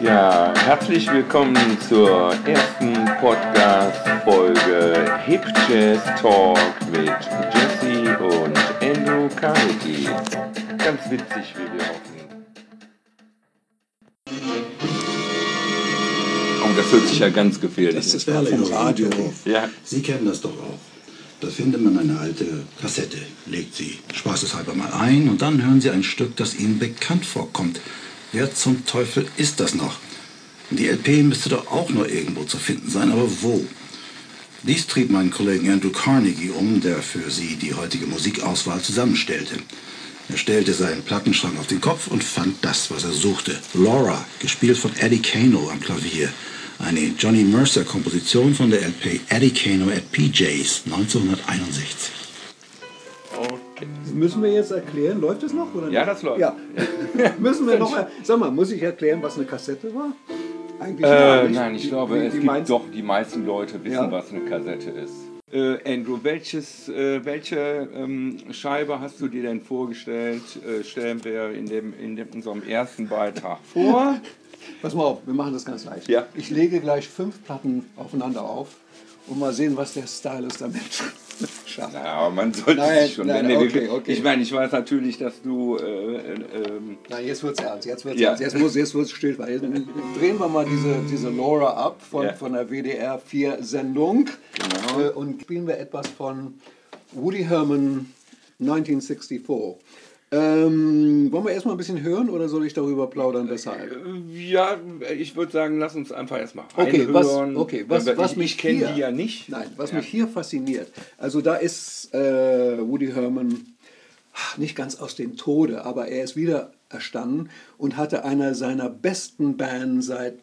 Ja, herzlich willkommen zur ersten Podcast-Folge Hip Jazz Talk mit Jesse und Andrew Carnegie. Ganz witzig, wie wir hoffen. Oh, das hört sich ja ganz gefährlich Das ist Perle im Radio. Ja. Sie kennen das doch auch. Da findet man eine alte Kassette, legt sie spaßeshalber mal ein und dann hören Sie ein Stück, das Ihnen bekannt vorkommt. Wer zum Teufel ist das noch? Die LP müsste doch auch nur irgendwo zu finden sein, aber wo? Dies trieb meinen Kollegen Andrew Carnegie um, der für Sie die heutige Musikauswahl zusammenstellte. Er stellte seinen Plattenschrank auf den Kopf und fand das, was er suchte. Laura, gespielt von Eddie Kano am Klavier. Eine Johnny Mercer-Komposition von der LP Eddie Kano at PJs 1961. Müssen wir jetzt erklären, läuft es noch? Oder Ja, das läuft. Ja. Müssen wir noch, sag mal, muss ich erklären, was eine Kassette war? Eigentlich Äh, nicht. nein, ich Die- glaube, die- es die gibt meinst- doch, die meisten Leute wissen, Ja. was eine Kassette ist. Äh, Andrew, welches, äh, welche ähm, Scheibe hast du dir denn vorgestellt? Äh, stellen wir in, dem, in dem, unserem ersten Beitrag vor. Pass mal auf, wir machen das ganz leicht. Ja. Ich lege gleich fünf Platten aufeinander auf und mal sehen, was der Stylist damit schafft. Ja, aber man sollte Nein, sich schon. nein, nee, okay, okay. Ich meine, ich weiß natürlich, dass du. Äh, äh, ähm, Nein, jetzt wird's ernst, jetzt wird's Ja. ernst, jetzt muss jetzt wird's still. Jetzt drehen wir mal diese, diese Laura ab von, Ja. von der WDR 4 Sendung Genau. äh, und spielen wir etwas von Woody Herman 1964. Ähm, wollen wir erstmal ein bisschen hören oder soll ich darüber plaudern, weshalb? ja, ich würde sagen, lass uns einfach erstmal Okay, reinhören. was, okay, was, was ich, mich ich kenne hier, die ja nicht. Nein, was Ja. mich hier fasziniert, also da ist äh, Woody Herman nicht ganz aus dem Tode, aber er ist wieder erstanden und hatte einer seiner besten Bands seit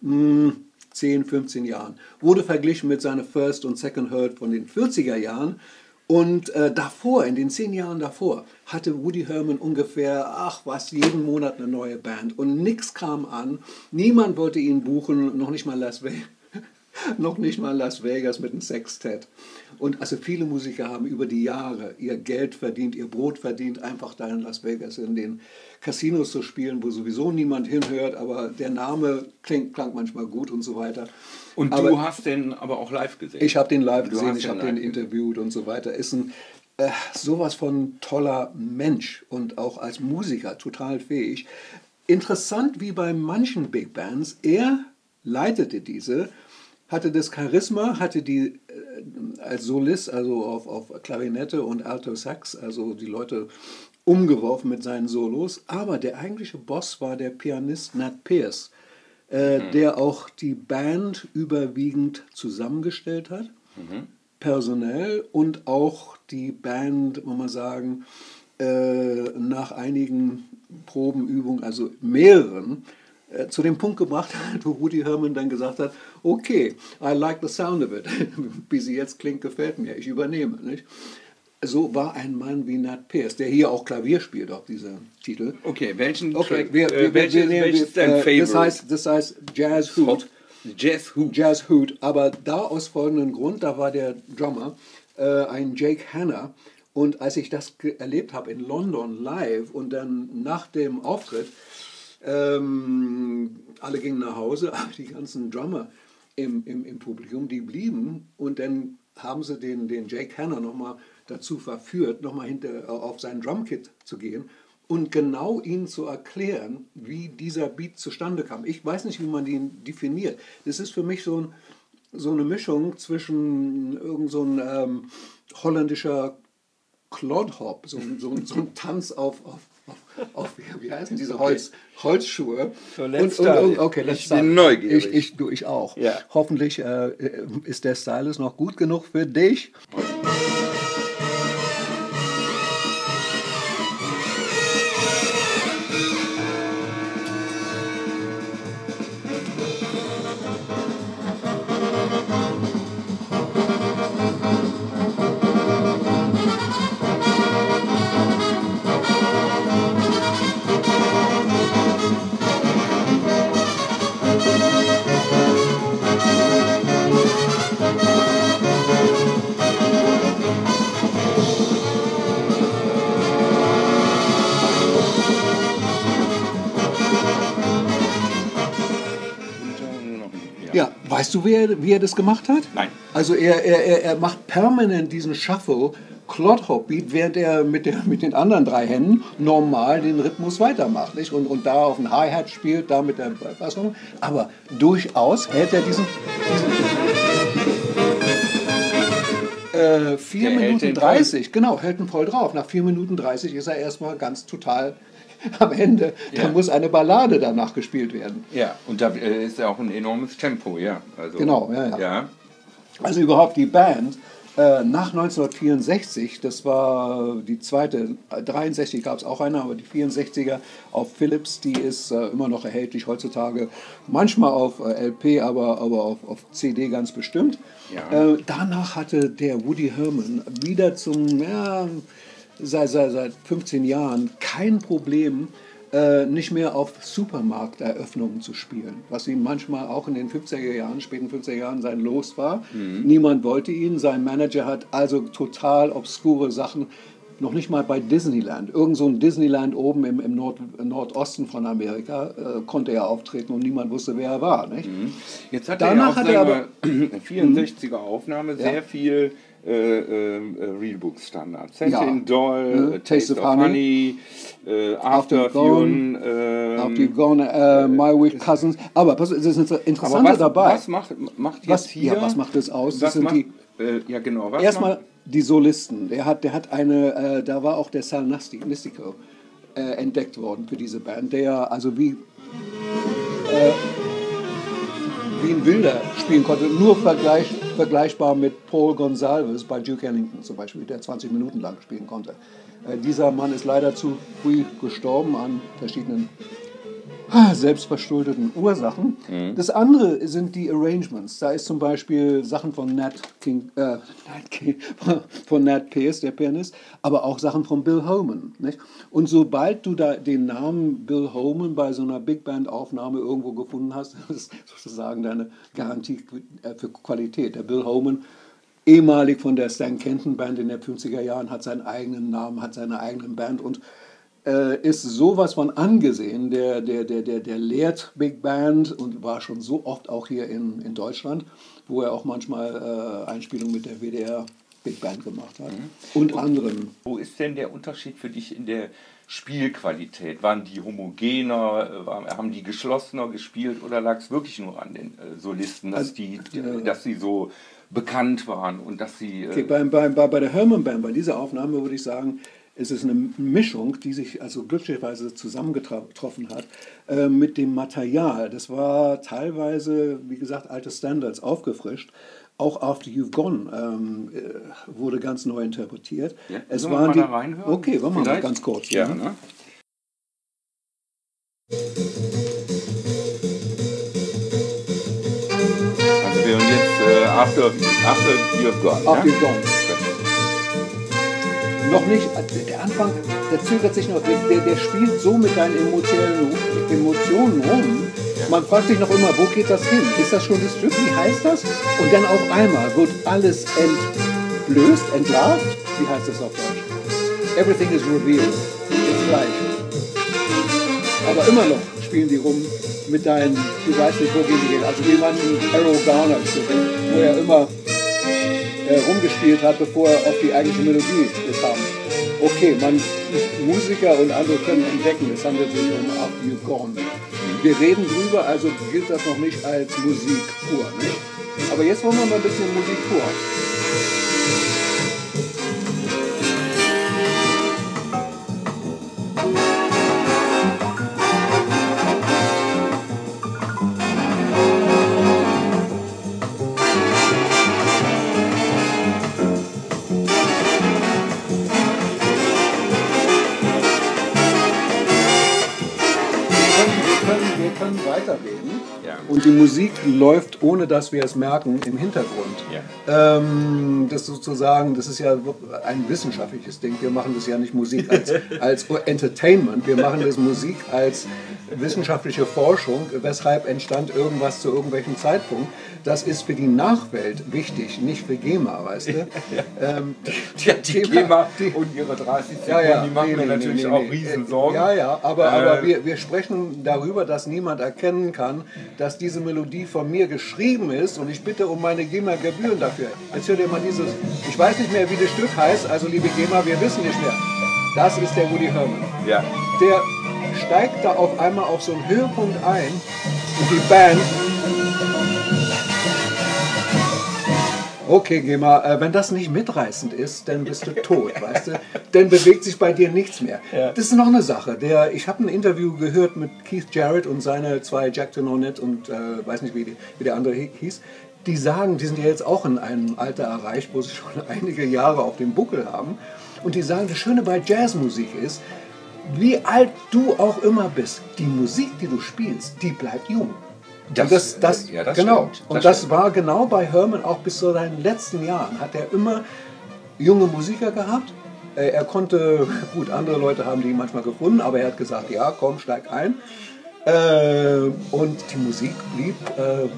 mh, 10, 15 Jahren. Wurde verglichen mit seiner First und Second Hurt von den 40er Jahren. Und äh, davor, in den zehn Jahren davor, hatte Woody Herman ungefähr, ach was, jeden Monat eine neue Band. Und nichts kam an. Niemand wollte ihn buchen, noch nicht mal Las Vegas. noch nicht mal Las Vegas mit einem Sextett. Und also viele Musiker haben über die Jahre ihr Geld verdient, ihr Brot verdient, einfach da in Las Vegas in den Casinos zu spielen, wo sowieso niemand hinhört, aber der Name klingt, klang manchmal gut und so weiter. Und aber du hast den aber auch live gesehen. ich habe den live Du gesehen, ich habe den interviewt und so weiter. Ist ein äh, sowas von toller Mensch und auch als Musiker total fähig. Interessant wie bei manchen Big Bands, er leitete diese, hatte das Charisma, hatte die äh, als Solist, also auf, auf Klarinette und Alto Sax, also die Leute umgeworfen mit seinen Solos. Aber der eigentliche Boss war der Pianist Nat Pierce, äh, der auch die Band überwiegend zusammengestellt hat, personell und auch die Band, muss man sagen, äh, nach einigen Probenübungen, also mehreren, zu dem Punkt gebracht hat, wo Woody Herman dann gesagt hat, okay, I like the sound of it. Wie sie jetzt klingt, gefällt mir, ich übernehme. Nicht? So war ein Mann wie Nat Pierce, der hier auch Klavier spielt auf diesem Titel. Okay, welchen Okay, Track? wir, äh, wir, welches, wir, wir, welches ist dein äh, Favorite? Das heißt, das heißt Jazz Hoot. Jazz Who? Jazz Hoot, aber da aus folgendem Grund, da war der Drummer äh, ein Jake Hanna und als ich das erlebt habe in London live und dann nach dem Auftritt, ähm, alle gingen nach Hause, aber die ganzen Drummer im, im, im Publikum, die blieben und dann haben sie den, den Jake Hanna nochmal dazu verführt, nochmal hinter auf sein Drumkit zu gehen und genau ihnen zu erklären, wie dieser Beat zustande kam. Ich weiß nicht, wie man ihn definiert. Das ist für mich so, ein, so eine Mischung zwischen irgend so ein ähm, holländischer Clodhop, so, so, so ein Tanz auf, auf, auf, wie, heißen diese Holz, Holzschuhe. So, let's start it. okay, let's Ich bin neugierig. Ich, ich, du, ich auch. Ja. Hoffentlich äh, ist der Stylus noch gut genug für dich. Weißt du, wie er, wie er das gemacht hat? Nein. Also er, er, er, macht permanent diesen Shuffle, Clot-Hop-Beat, während er mit, der, mit den anderen drei Händen normal den Rhythmus weitermacht. Nicht? Und, und da auf dem Hi-Hat spielt, da mit der Bassdrum. Aber durchaus hält er diesen... diesen äh, 4 Der Minuten den 30, genau, hält ihn voll drauf. Nach 4 Minuten 30 ist er erstmal ganz total am Ende. Da Ja. muss eine Ballade danach gespielt werden. Ja, und da äh, ist ja auch ein enormes Tempo, ja. Also, Genau, ja, ja. ja. Also überhaupt die Band äh, nach 1964, das war die zweite, äh, 63 gab es auch eine, aber die 64er auf Philips, die ist äh, immer noch erhältlich heutzutage, manchmal auf äh, LP, aber, aber auf, auf CD ganz bestimmt. Ja. Äh, danach hatte der Woody Herman wieder zum, ja, seit, seit, seit 15 Jahren kein Problem, äh, nicht mehr auf Supermarkteröffnungen zu spielen, was ihm manchmal auch in den 50er Jahren, späten 50er Jahren sein Los war. Niemand wollte ihn, sein Manager hat also total obskure Sachen, noch nicht mal bei Disneyland, irgend so ein Disneyland oben im, im Nord, Nordosten von Amerika, äh, konnte er auftreten und niemand wusste, wer er war. Nicht? Jetzt hat Danach er ja auf aber- Mhm. seiner 64er Aufnahme Ja. sehr viel äh, äh, Realbook-Standards. Sentient Ja. Doll, äh, Taste, of Honey, äh, After After Gone, Fune, äh, Auf die Gone, äh, My Weak Cousins. Aber pass, das ist das aber was, dabei. was macht, macht jetzt Was- hier? ja, was macht das aus? Das sind macht, die- äh, ja, genau. Was Erstmal die Solisten. Der hat, der hat eine, äh, da war auch der Sal Nistico äh, entdeckt worden für diese Band, der also wie, wie ein Wilder spielen konnte, nur vergleich, vergleichbar mit Paul Gonsalves bei Duke Ellington zum Beispiel, der 20 Minuten lang spielen konnte. Äh, dieser Mann ist leider zu früh gestorben an verschiedenen selbstverschuldeten Ursachen. Das andere sind die Arrangements. Da ist zum Beispiel Sachen von Nat King, äh, Nat King von Nat Pierce, der Pianist, aber auch Sachen von Bill Holman. Nicht? Und sobald du da den Namen Bill Holman bei so einer Big Band Aufnahme irgendwo gefunden hast, das ist sozusagen deine Garantie äh, für Qualität. Der Bill Holman ehemalig von der Stan Kenton Band in den 50er Jahren, hat seinen eigenen Namen, hat seine eigene Band und äh, ist sowas von angesehen. Der, der, der, der, der lehrt Big Band und war schon so oft auch hier in, in Deutschland, wo er auch manchmal äh, Einspielungen mit der WDR Big Band gemacht hat. Und anderen. Wo ist denn der Unterschied für dich in der Spielqualität? Waren die homogener, äh, waren, haben die geschlossener gespielt oder lag es wirklich nur an den äh, Solisten, dass, die, dass sie so bekannt waren und dass sie... Äh, Okay, bei, bei, bei, bei der Herman Band, bei dieser Aufnahme würde ich sagen, es ist eine Mischung, die sich also glücklicherweise zusammengetroffen hat äh, mit dem Material. Das war teilweise, wie gesagt, alte Standards aufgefrischt. Auch After You've Gone ähm, äh, wurde ganz neu interpretiert. Ja, es waren mal die, reinhören? Okay, wollen wir mal ganz kurz. Ja, ne? ne? Also wir hören jetzt äh, After, after You've Gone. After ja? You've Gone. Noch nicht, äh, der Anfang, der zögert sich noch, der, der, spielt so mit deinen emotionellen Emotionen rum. Man fragt sich noch immer, wo geht das hin? Ist das schon das Stück? Wie heißt das? Und dann auf einmal wird alles entblößt, entlarvt. Wie heißt das auf Deutsch? Everything is revealed. Ist gleich. Aber immer noch spielen die rum mit deinen, du weißt nicht, wo gehen die hin. Also wie manchen Arrow Garner wo er immer äh, rumgespielt hat, bevor er auf die eigentliche Melodie kam. Okay, man, Musiker und andere können entdecken, es handelt sich um After You've Gone. Wir reden drüber, also gilt das noch nicht als Musik pur. Nicht? Aber jetzt wollen wir mal ein bisschen Musik pur. Und die Musik läuft, ohne dass wir es merken, im Hintergrund. Ja. Ähm, das sozusagen, das ist ja ein wissenschaftliches Ding. Wir machen das ja nicht Musik als, als Entertainment, wir machen das Musik als wissenschaftliche Forschung, weshalb entstand irgendwas zu irgendwelchem Zeitpunkt. Das ist für die Nachwelt wichtig, nicht für GEMA, weißt du? ähm, die, ja, die GEMA die, und ihre 30 Sekunden, ja, ja, die machen nee, mir nee, natürlich nee, auch Riesensorgen. Ja, ja, aber, äh, aber wir, wir sprechen darüber, dass niemand erkennen kann, dass diese Melodie von mir geschrieben ist und ich bitte um meine GEMA-Gebühren dafür. Jetzt hört ihr mal dieses, ich weiß nicht mehr, wie das Stück heißt, also liebe GEMA, wir wissen nicht mehr. Das ist der Woody Herman. Ja. Der steigt da auf einmal auf so einen Höhepunkt ein und die Band Okay, Gema, äh, wenn das nicht mitreißend ist, dann bist du tot, weißt du? Dann bewegt sich bei dir nichts mehr. Ja. Das ist noch eine Sache. Der, ich habe ein Interview gehört mit Keith Jarrett und seine zwei Jack Tononet und äh, weiß nicht, wie, die, wie der andere hieß. Die sagen, die sind ja jetzt auch in einem Alter erreicht, wo sie schon einige Jahre auf dem Buckel haben. Und die sagen, das Schöne bei Jazzmusik ist, wie alt du auch immer bist, die Musik, die du spielst, die bleibt jung. Das, das, das, ja, das genau. Stimmt. Und das, war genau bei Herman auch bis zu seinen letzten Jahren. Hat er immer junge Musiker gehabt. Äh, er konnte, gut, andere Leute haben die manchmal gefunden, aber er hat gesagt, ja, komm, steig ein. Äh, und die Musik blieb äh,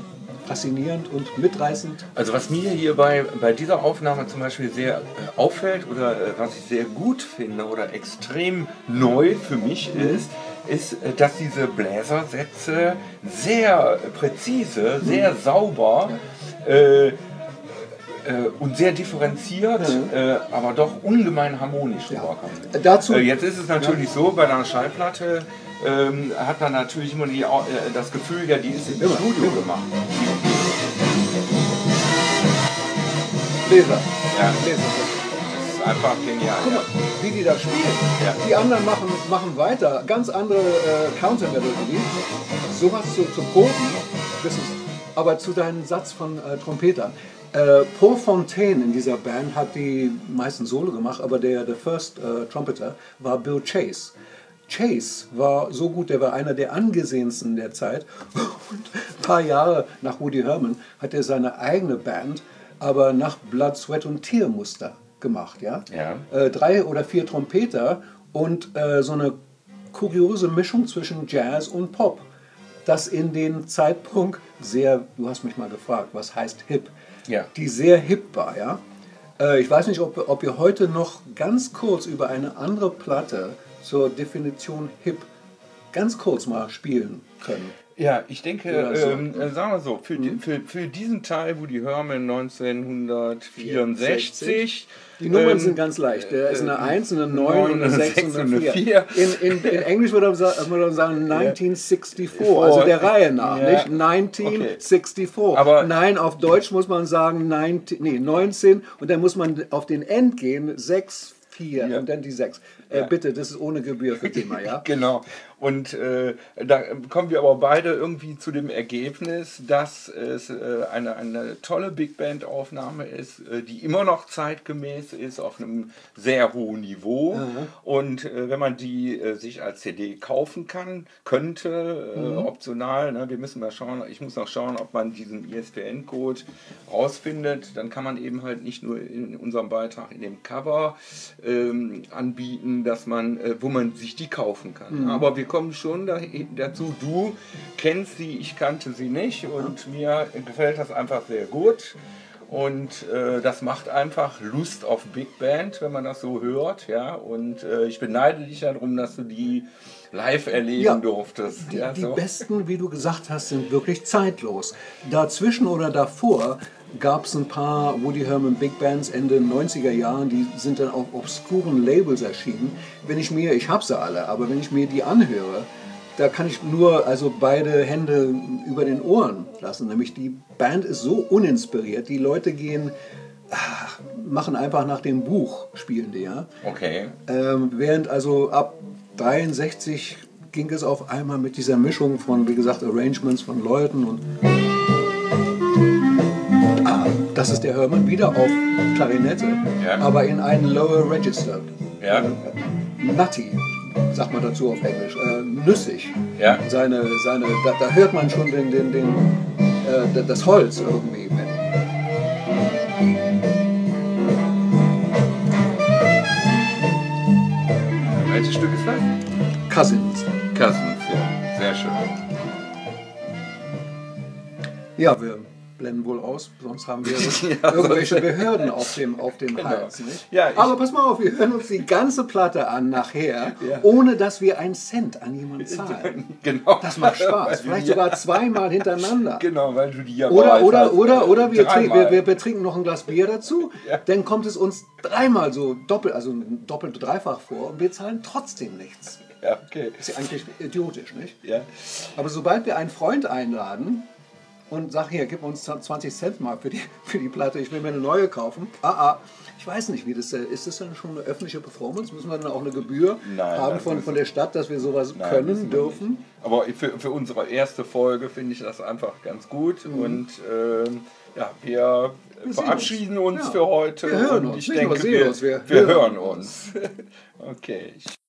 faszinierend und mitreißend. Also was mir hier bei, bei dieser Aufnahme zum Beispiel sehr auffällt oder was ich sehr gut finde oder extrem neu für mich mhm. ist, ist, äh, dass diese Bläsersätze sehr präzise, sehr mhm. sauber äh, äh, und sehr differenziert, mhm. äh, aber doch ungemein harmonisch ja. rüberkommen. Dazu, äh, jetzt ist es natürlich ja. so, bei einer Schallplatte ähm, hat man natürlich immer die, äh, das Gefühl, ja, die ist im Studio gemacht. Bläser. Ja. Bläser einfach genial. Guck mal, wie die da spielen. Ja. Die anderen machen, machen weiter. Ganz andere äh, Counter-Melodie. Sowas zu, zu proben, das ist, aber zu deinem Satz von äh, Trompetern. Äh, Paul Fontaine in dieser Band hat die meisten Solo gemacht, aber der, der First äh, Trumpeter war Bill Chase. Chase war so gut, der war einer der angesehensten der Zeit. Und ein paar Jahre nach Woody Herman hat er seine eigene Band, aber nach Blood, Sweat und Tiermuster gemacht. Ja? ja. Äh, drei oder vier Trompeter und äh, so eine kuriose Mischung zwischen Jazz und Pop. Das in den Zeitpunkt sehr, du hast mich mal gefragt, was heißt hip? Ja. Die sehr hip war. Ja? Äh, ich weiß nicht, ob, ob wir heute noch ganz kurz über eine andere Platte zur Definition hip ganz kurz mal spielen können. Ja, ich denke, so. ähm, äh, sagen wir so, für, mhm. für, für diesen Teil, wo die Herman 1964 die Nummern ähm, sind ganz leicht. Da ist eine 1, eine 9 und eine 6 und eine 4. In, in, in Englisch würde man sagen 1964, also der Reihe nach, ja. nicht? 1964. Okay. Aber Nein, auf Deutsch muss man sagen 19, nee, 19 und dann muss man auf den End gehen, 6, 4 ja. und dann die 6. Äh. Bitte, das ist ohne Gebühr für Thema, ja? genau. Und äh, da kommen wir aber beide irgendwie zu dem Ergebnis, dass es äh, eine, eine tolle Big Band-Aufnahme ist, äh, die immer noch zeitgemäß ist, auf einem sehr hohen Niveau. Mhm. Und äh, wenn man die äh, sich als CD kaufen kann, könnte, mhm. optional, ne, wir müssen mal schauen, ich muss noch schauen, ob man diesen ISBN-Code rausfindet, dann kann man eben halt nicht nur in unserem Beitrag in dem Cover ähm, anbieten, dass man, wo man sich die kaufen kann. Mhm. Aber wir kommen schon dazu. Du kennst sie, ich kannte sie nicht und mir gefällt das einfach sehr gut. Und äh, das macht einfach Lust auf Big Band, wenn man das so hört. Ja? Und äh, ich beneide dich darum, dass du die live erleben ja, durftest. Die, ja, so. die besten, wie du gesagt hast, sind wirklich zeitlos. Dazwischen oder davor gab es ein paar Woody Herman Big Bands Ende 90er Jahren, die sind dann auf obskuren Labels erschienen. Wenn ich mir, ich habe sie alle, aber wenn ich mir die anhöre, da kann ich nur also beide Hände über den Ohren lassen. Nämlich die Band ist so uninspiriert, die Leute gehen, ach, machen einfach nach dem Buch, spielen die ja. Okay. Ähm, während also ab 63 ging es auf einmal mit dieser Mischung von, wie gesagt, Arrangements von Leuten und Das ist der Hermann wieder auf Klarinette, ja. aber in einem Lower Register. Ja. Nutty, sagt man dazu auf Englisch, äh, nüssig. Ja. Seine, seine, da, da, hört man schon den, den, den, äh, das Holz irgendwie. Welches Stück ist das? Cousins. Cousins, ja. Sehr schön. Ja, wir blenden wohl aus, sonst haben wir irgendwelche Behörden auf dem, auf dem Hals. Nicht? Ja, Aber pass mal auf, wir hören uns die ganze Platte an nachher, ohne dass wir einen Cent an jemanden zahlen. Genau. Das macht Spaß, vielleicht sogar zweimal hintereinander. Genau, weil du die ja Oder, oder, hast, oder, oder wir, trinken, dreimal. wir, wir, wir trinken noch ein Glas Bier dazu, Ja. dann kommt es uns dreimal so doppelt, also doppelt, dreifach vor und wir zahlen trotzdem nichts. Ja, okay. Ist ja eigentlich idiotisch, nicht? Ja. Aber sobald wir einen Freund einladen und sagen, hier, gib uns 20 Cent mal für die, für die Platte, ich will mir eine neue kaufen. Ah, ah, ich weiß nicht, wie das äh, ist. das dann schon eine öffentliche Performance? Müssen wir dann auch eine Gebühr Nein, haben von, von der Stadt, dass wir sowas Nein, können, wir dürfen? nicht. Aber für, für unsere erste Folge finde ich das einfach ganz gut. Und ähm, ja, wir, sehen verabschieden uns. uns, Ja. für heute. Wir hören und uns. ich Nicht denke, wir, wir wir hören uns. okay.